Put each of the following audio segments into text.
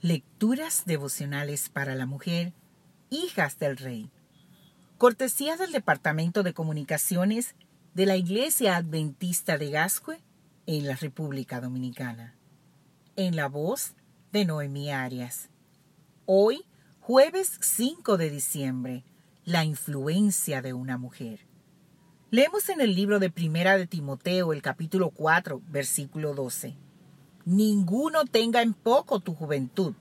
Lecturas devocionales para la mujer, hijas del rey. Cortesía del Departamento de Comunicaciones de la Iglesia Adventista de Gascue en la República Dominicana. En la voz de Noemí Arias. Hoy, jueves 5 de diciembre, la influencia de una mujer. Leemos en el libro de Primera de Timoteo, el capítulo 4, versículo 12 ninguno tenga en poco tu juventud,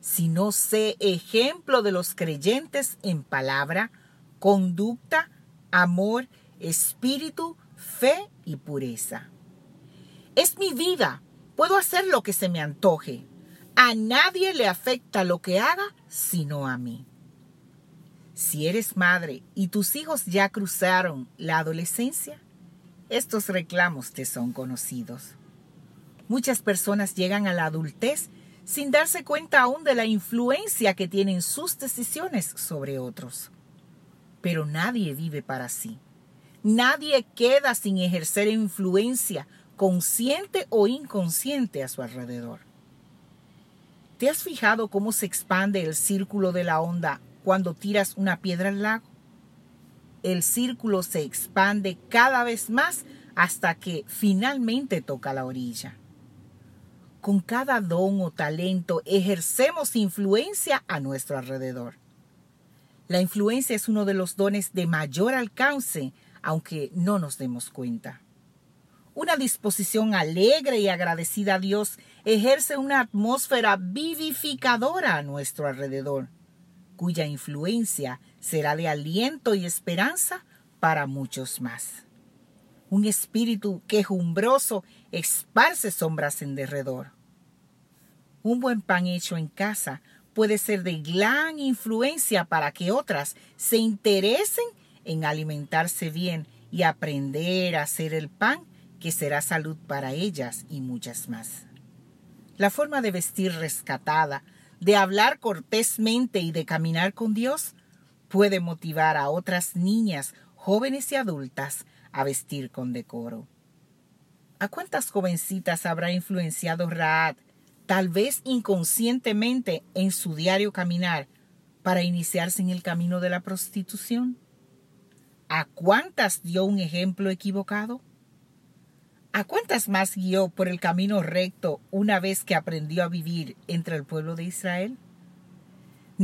sino sé ejemplo de los creyentes en palabra, conducta, amor, espíritu, fe y pureza. Es mi vida, puedo hacer lo que se me antoje. A nadie le afecta lo que haga, sino a mí. Si eres madre y tus hijos ya cruzaron la adolescencia, estos reclamos te son conocidos. Muchas personas llegan a la adultez sin darse cuenta aún de la influencia que tienen sus decisiones sobre otros. Pero nadie vive para sí. Nadie queda sin ejercer influencia consciente o inconsciente a su alrededor. ¿Te has fijado cómo se expande el círculo de la onda cuando tiras una piedra al lago? El círculo se expande cada vez más hasta que finalmente toca la orilla con cada don o talento ejercemos influencia a nuestro alrededor. La influencia es uno de los dones de mayor alcance, aunque no nos demos cuenta. Una disposición alegre y agradecida a Dios ejerce una atmósfera vivificadora a nuestro alrededor, cuya influencia será de aliento y esperanza para muchos más. Un espíritu quejumbroso esparce sombras en derredor. Un buen pan hecho en casa puede ser de gran influencia para que otras se interesen en alimentarse bien y aprender a hacer el pan que será salud para ellas y muchas más. La forma de vestir rescatada, de hablar cortésmente y de caminar con Dios puede motivar a otras niñas, jóvenes y adultas a vestir con decoro. ¿A cuántas jovencitas habrá influenciado Raad, tal vez inconscientemente, en su diario caminar para iniciarse en el camino de la prostitución? ¿A cuántas dio un ejemplo equivocado? ¿A cuántas más guió por el camino recto una vez que aprendió a vivir entre el pueblo de Israel?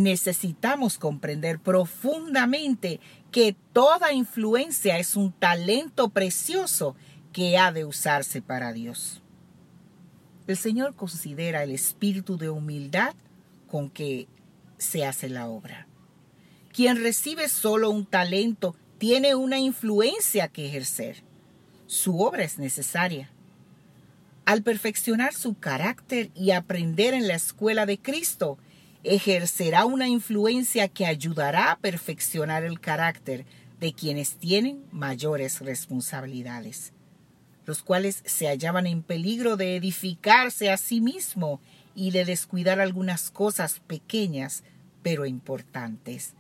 Necesitamos comprender profundamente que toda influencia es un talento precioso que ha de usarse para Dios. El Señor considera el espíritu de humildad con que se hace la obra. Quien recibe solo un talento tiene una influencia que ejercer. Su obra es necesaria. Al perfeccionar su carácter y aprender en la escuela de Cristo, ejercerá una influencia que ayudará a perfeccionar el carácter de quienes tienen mayores responsabilidades, los cuales se hallaban en peligro de edificarse a sí mismo y de descuidar algunas cosas pequeñas pero importantes,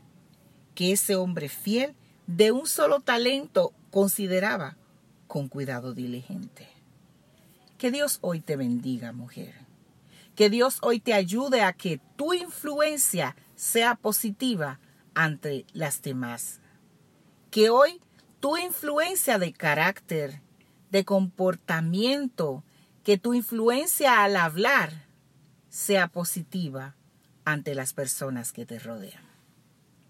que ese hombre fiel de un solo talento consideraba con cuidado diligente. Que Dios hoy te bendiga, mujer que Dios hoy te ayude a que tu influencia sea positiva ante las demás. Que hoy tu influencia de carácter, de comportamiento, que tu influencia al hablar sea positiva ante las personas que te rodean.